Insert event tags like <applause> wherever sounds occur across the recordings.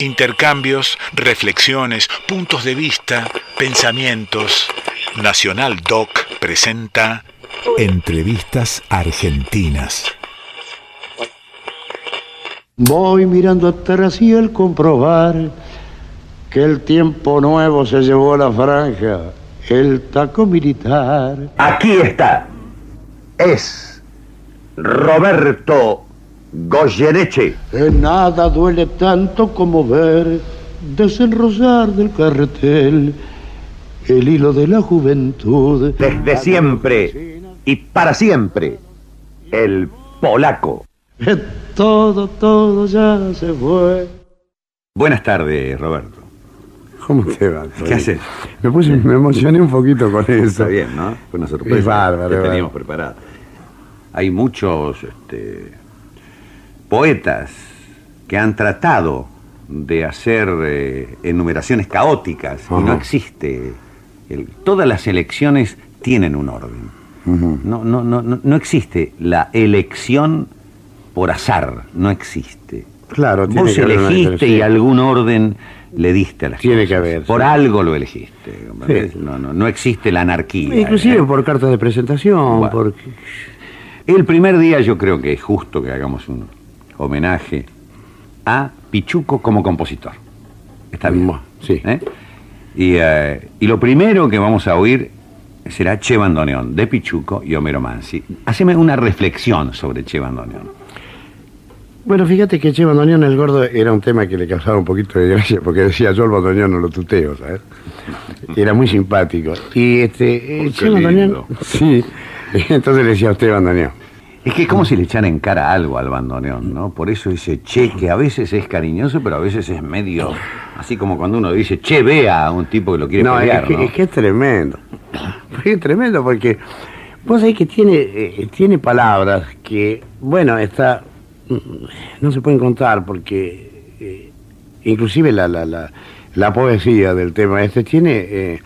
Intercambios, reflexiones, puntos de vista, pensamientos. Nacional Doc presenta Entrevistas Argentinas. Voy mirando atrás y al comprobar que el tiempo nuevo se llevó a la franja, el taco militar. Aquí está. Es Roberto Goyeneche. En nada duele tanto como ver desenrosar del carretel el hilo de la juventud. Desde siempre y para siempre, el polaco. Todo, todo ya se fue. Buenas tardes, Roberto. ¿Cómo te va? ¿Qué haces? Me, puse, me emocioné un poquito con eso. Está bien, ¿no? Fue una sorpresa Es bárbaro, que bárbaro. teníamos preparada. Hay muchos este, poetas que han tratado de hacer eh, enumeraciones caóticas y no existe. el- todas las elecciones tienen un orden. Ujú. No, no, no, no, no existe la elección por azar, no existe. Claro, tiene Vos que haber una elegiste y algún orden le diste a las Tiene cosas. que haber, Por sí. algo lo elegiste. Sí. No, no, no existe la anarquía. Inclusive ¿eh? por cartas de presentación, Bueno. porque... El primer día yo creo que es justo que hagamos un homenaje a Pichuco como compositor. Está bien. Sí. ¿Eh? Y, eh, y lo primero que vamos a oír será Che Bandoneón, de Pichuco y Homero Mansi. Haceme una reflexión sobre Che Bandoneón. Bueno, fíjate que Che Bandoneón el Gordo era un tema que le causaba un poquito de gracia, porque decía yo el bandoneón no lo tuteo, ¿sabes? Era muy simpático. Y este, eh, Che Bandoneón... <laughs> Sí, entonces le decía a usted bandoneón. Es que es como si le echara en cara algo al bandoneón, ¿no? Por eso ese che, que a veces es cariñoso, pero a veces es medio. Así como cuando uno dice che, vea a un tipo que lo quiere No, pelear, es, que, ¿no? es que es tremendo. Es tremendo porque vos sabés que tiene, eh, tiene palabras que, bueno, está mm, no se pueden contar porque eh, inclusive la, la, la, la poesía del tema este tiene eh,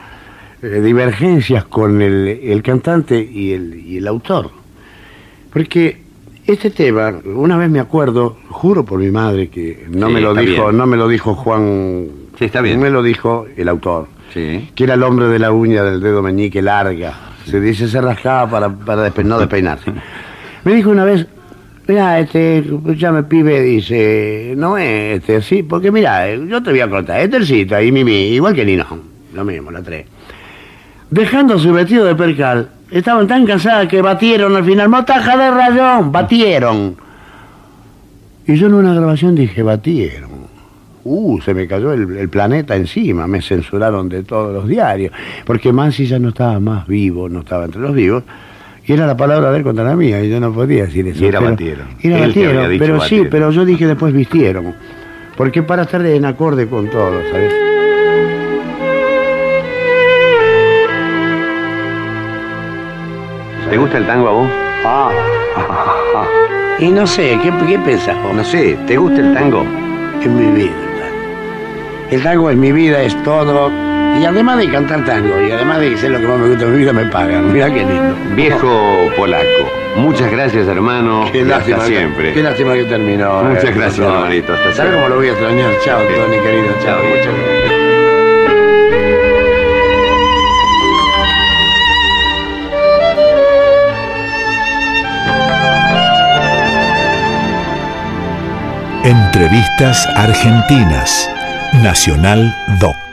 eh, divergencias con el, el cantante y el, y el autor. Porque este tema, una vez me acuerdo, juro por mi madre que no Sí, me lo dijo, bien. no me lo dijo Juan, Sí, está bien. me lo dijo el autor Sí. que era el hombre de la uña del dedo meñique larga. Se dice se rascaba para, para despe- no despeinarse. <laughs> Me dijo una vez, mira, este, ya me pibe, dice, no es este, sí, porque mira, yo te voy a contar, Estercita y Mimi, igual que Nino, lo mismo, la tres. Dejando su vestido de percal, estaban tan cansadas que batieron al final, motaja de rayón, batieron. Y yo en una grabación dije, batieron. Uh, se me cayó el, el planeta encima, me censuraron de todos los diarios, porque Mansi ya no estaba más vivo, no estaba entre los vivos, y era la palabra de él contra la mía, y yo no podía decir eso. Y era pero- batieron. Era batieron, pero sí, pero yo dije después vistieron, porque para estar en acorde con todo, ¿sabes? Gusta el tango a vos? Ah, <laughs> y no sé, ¿qué, qué pensás vos? No sé, ¿te gusta el tango? Es mi vida el tango. El tango es mi vida, es todo. Y además de cantar tango, y además de ser lo que más me gusta en mi vida, me pagan. Mira qué lindo. Viejo polaco, muchas gracias hermano. <laughs> Qué y lástima, hasta siempre. Qué lástima que terminó. Muchas eh, gracias, hermanito, hasta ¿Sabes cómo lo voy a extrañar? Chao. Tony, querido. Chao. Muchas gracias. Entrevistas Argentinas. Nacional Doc.